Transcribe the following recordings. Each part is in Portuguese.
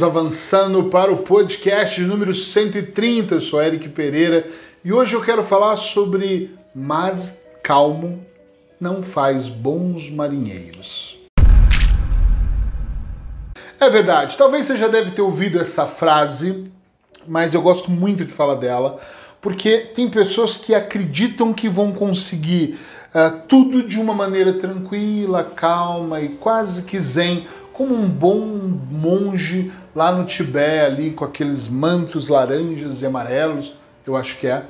Avançando para o podcast número 130, eu sou Eric Pereira e hoje eu quero falar sobre mar calmo não faz bons marinheiros. É verdade, talvez você já deve ter ouvido essa frase, mas eu gosto muito de falar dela, porque tem pessoas que acreditam que vão conseguir uh, tudo de uma maneira tranquila, calma e quase que zen como um bom monge lá no Tibete, ali com aqueles mantos laranjas e amarelos, eu acho que é,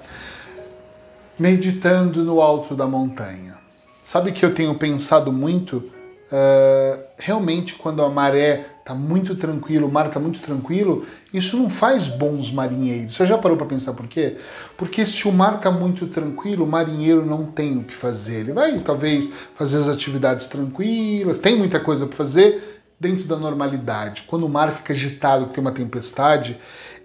meditando no alto da montanha. Sabe que eu tenho pensado muito? Uh, realmente, quando a maré está muito tranquila, o mar está muito tranquilo, isso não faz bons marinheiros. Você já parou para pensar por quê? Porque se o mar está muito tranquilo, o marinheiro não tem o que fazer. Ele vai talvez fazer as atividades tranquilas, tem muita coisa para fazer, dentro da normalidade. Quando o mar fica agitado, que tem uma tempestade,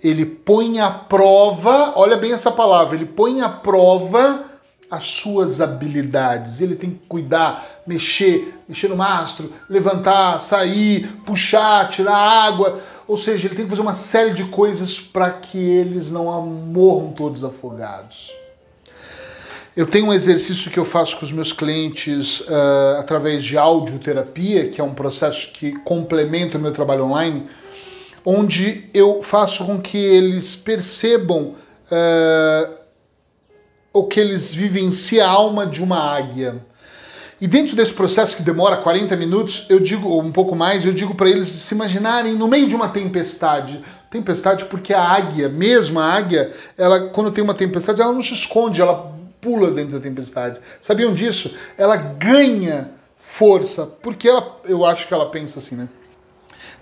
ele põe à prova, olha bem essa palavra, ele põe à prova as suas habilidades. Ele tem que cuidar, mexer, mexer no mastro, levantar, sair, puxar, tirar água. Ou seja, ele tem que fazer uma série de coisas para que eles não morram todos afogados. Eu tenho um exercício que eu faço com os meus clientes uh, através de audioterapia, que é um processo que complementa o meu trabalho online, onde eu faço com que eles percebam uh, o que eles vivenciam a alma de uma águia. E dentro desse processo que demora 40 minutos, eu digo, ou um pouco mais, eu digo para eles se imaginarem no meio de uma tempestade. Tempestade porque a águia, mesmo a águia, ela quando tem uma tempestade, ela não se esconde, ela pula dentro da tempestade. Sabiam disso? Ela ganha força, porque ela, eu acho que ela pensa assim, né?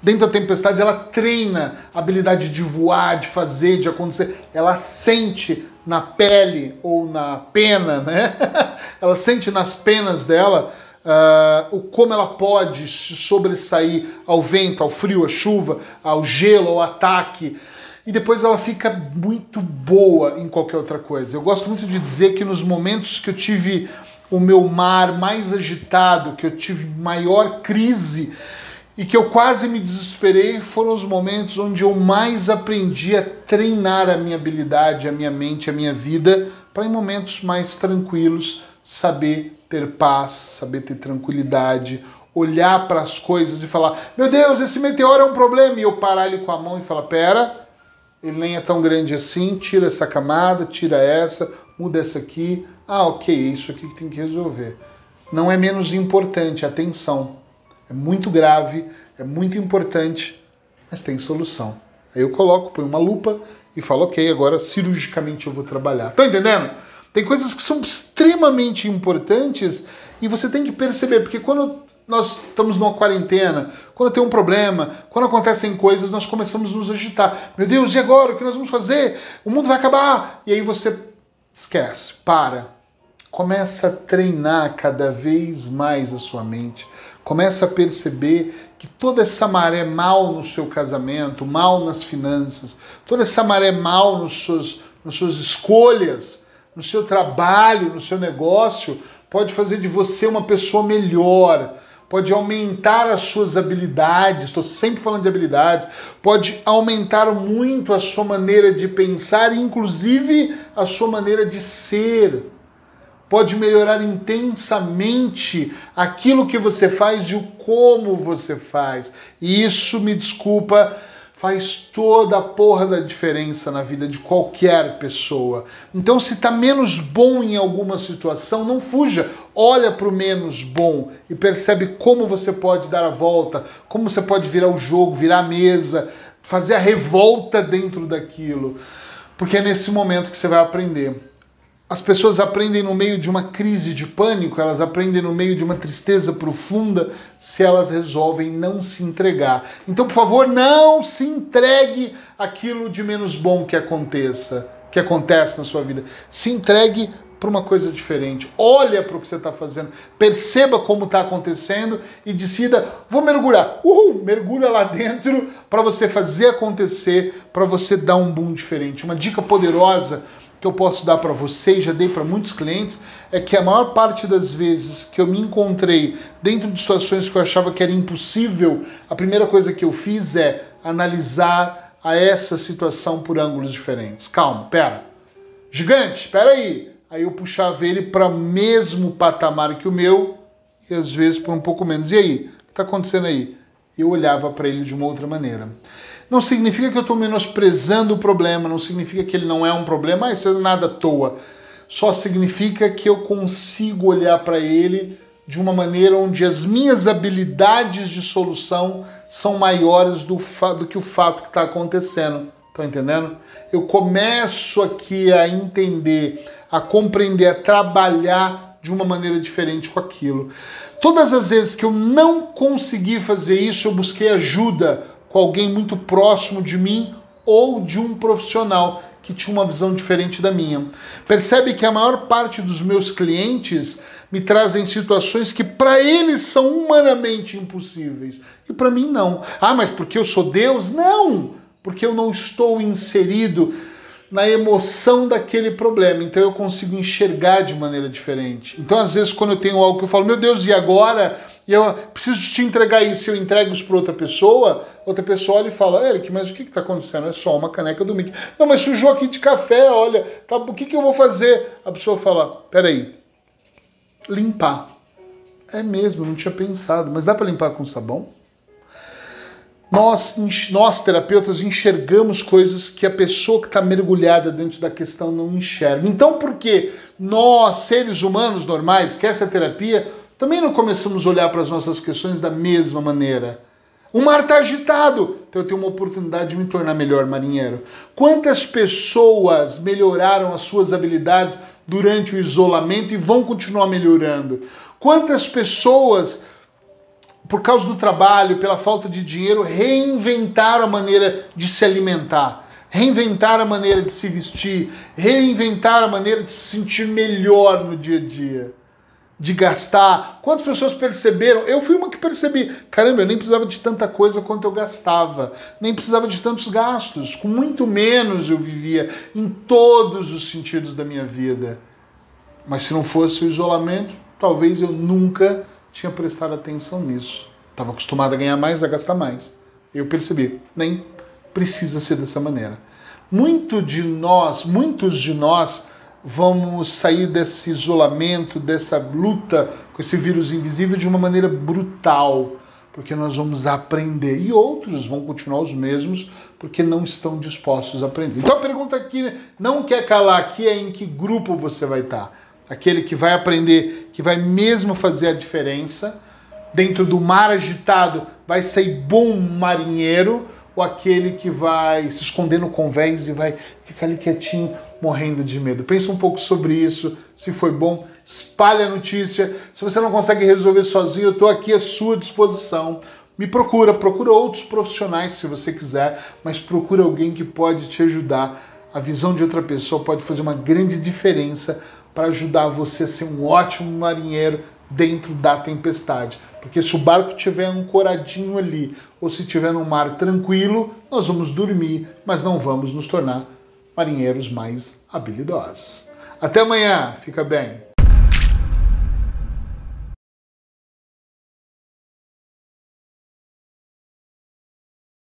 Dentro da tempestade, ela treina a habilidade de voar, de fazer, de acontecer. Ela sente na pele ou na pena, né? ela sente nas penas dela uh, o como ela pode se sobressair ao vento, ao frio, à chuva, ao gelo, ao ataque e depois ela fica muito boa em qualquer outra coisa. Eu gosto muito de dizer que nos momentos que eu tive o meu mar mais agitado, que eu tive maior crise e que eu quase me desesperei, foram os momentos onde eu mais aprendi a treinar a minha habilidade, a minha mente, a minha vida, para em momentos mais tranquilos saber ter paz, saber ter tranquilidade, olhar para as coisas e falar: Meu Deus, esse meteoro é um problema. E eu parar ele com a mão e falar: Pera, ele nem é tão grande assim, tira essa camada, tira essa, muda essa aqui. Ah, ok, é isso aqui que tem que resolver. Não é menos importante, atenção. É muito grave, é muito importante, mas tem solução. Aí eu coloco, ponho uma lupa e falo, ok, agora cirurgicamente eu vou trabalhar. Tá entendendo? Tem coisas que são extremamente importantes e você tem que perceber, porque quando nós estamos numa quarentena, quando tem um problema, quando acontecem coisas, nós começamos a nos agitar. Meu Deus, e agora? O que nós vamos fazer? O mundo vai acabar! E aí você esquece, para. Começa a treinar cada vez mais a sua mente. Começa a perceber que toda essa maré mal no seu casamento, mal nas finanças, toda essa maré mal nos seus, nas suas escolhas, no seu trabalho, no seu negócio, pode fazer de você uma pessoa melhor, pode aumentar as suas habilidades, estou sempre falando de habilidades, pode aumentar muito a sua maneira de pensar, inclusive a sua maneira de ser. Pode melhorar intensamente aquilo que você faz e o como você faz. E isso, me desculpa, faz toda a porra da diferença na vida de qualquer pessoa. Então, se está menos bom em alguma situação, não fuja. Olha para o menos bom e percebe como você pode dar a volta, como você pode virar o jogo, virar a mesa, fazer a revolta dentro daquilo. Porque é nesse momento que você vai aprender as pessoas aprendem no meio de uma crise de pânico, elas aprendem no meio de uma tristeza profunda se elas resolvem não se entregar. Então, por favor, não se entregue aquilo de menos bom que aconteça, que acontece na sua vida. Se entregue para uma coisa diferente. Olha para o que você está fazendo, perceba como está acontecendo e decida, vou mergulhar. Uhul, mergulha lá dentro para você fazer acontecer, para você dar um boom diferente. Uma dica poderosa que eu posso dar para você e já dei para muitos clientes é que a maior parte das vezes que eu me encontrei dentro de situações que eu achava que era impossível, a primeira coisa que eu fiz é analisar a essa situação por ângulos diferentes. Calma, pera. Gigante, espera aí. Aí eu puxava ele para o mesmo patamar que o meu e às vezes para um pouco menos. E aí, o que está acontecendo aí? Eu olhava para ele de uma outra maneira. Não significa que eu estou menosprezando o problema, não significa que ele não é um problema, isso é nada à toa. Só significa que eu consigo olhar para ele de uma maneira onde as minhas habilidades de solução são maiores do, do que o fato que está acontecendo. Estão entendendo? Eu começo aqui a entender, a compreender, a trabalhar de uma maneira diferente com aquilo. Todas as vezes que eu não consegui fazer isso, eu busquei ajuda com alguém muito próximo de mim ou de um profissional que tinha uma visão diferente da minha. Percebe que a maior parte dos meus clientes me trazem situações que para eles são humanamente impossíveis e para mim não. Ah, mas porque eu sou Deus? Não, porque eu não estou inserido na emoção daquele problema, então eu consigo enxergar de maneira diferente. Então, às vezes, quando eu tenho algo que eu falo, meu Deus, e agora? E eu preciso te entregar isso, eu entrego isso para outra pessoa, outra pessoa olha e fala, Eric, mas o que está acontecendo? É só uma caneca do Mickey. Não, mas sujou aqui de café, olha, tá, o que, que eu vou fazer? A pessoa fala, peraí, limpar. É mesmo, não tinha pensado, mas dá para limpar com sabão? Nós, nós, terapeutas, enxergamos coisas que a pessoa que está mergulhada dentro da questão não enxerga. Então, por que nós, seres humanos normais, que essa terapia, também não começamos a olhar para as nossas questões da mesma maneira. O mar está agitado, então eu tenho uma oportunidade de me tornar melhor marinheiro. Quantas pessoas melhoraram as suas habilidades durante o isolamento e vão continuar melhorando? Quantas pessoas, por causa do trabalho, pela falta de dinheiro, reinventaram a maneira de se alimentar? Reinventar a maneira de se vestir, reinventar a maneira de se sentir melhor no dia a dia de gastar. Quantas pessoas perceberam? Eu fui uma que percebi. Caramba, eu nem precisava de tanta coisa quanto eu gastava. Nem precisava de tantos gastos. Com muito menos eu vivia em todos os sentidos da minha vida. Mas se não fosse o isolamento, talvez eu nunca tinha prestado atenção nisso. Estava acostumado a ganhar mais, a gastar mais. Eu percebi, nem precisa ser dessa maneira. Muito de nós, muitos de nós vamos sair desse isolamento, dessa luta com esse vírus invisível de uma maneira brutal, porque nós vamos aprender. E outros vão continuar os mesmos, porque não estão dispostos a aprender. Então a pergunta aqui não quer calar aqui é em que grupo você vai estar. Aquele que vai aprender, que vai mesmo fazer a diferença, dentro do mar agitado, vai sair bom marinheiro, ou aquele que vai se esconder no convés e vai ficar ali quietinho, morrendo de medo. Pensa um pouco sobre isso. Se foi bom, espalhe a notícia. Se você não consegue resolver sozinho, eu estou aqui à sua disposição. Me procura, procura outros profissionais se você quiser, mas procura alguém que pode te ajudar. A visão de outra pessoa pode fazer uma grande diferença para ajudar você a ser um ótimo marinheiro dentro da tempestade. Porque se o barco estiver ancoradinho ali, ou se estiver num mar tranquilo, nós vamos dormir, mas não vamos nos tornar marinheiros mais habilidosos. Até amanhã, fica bem.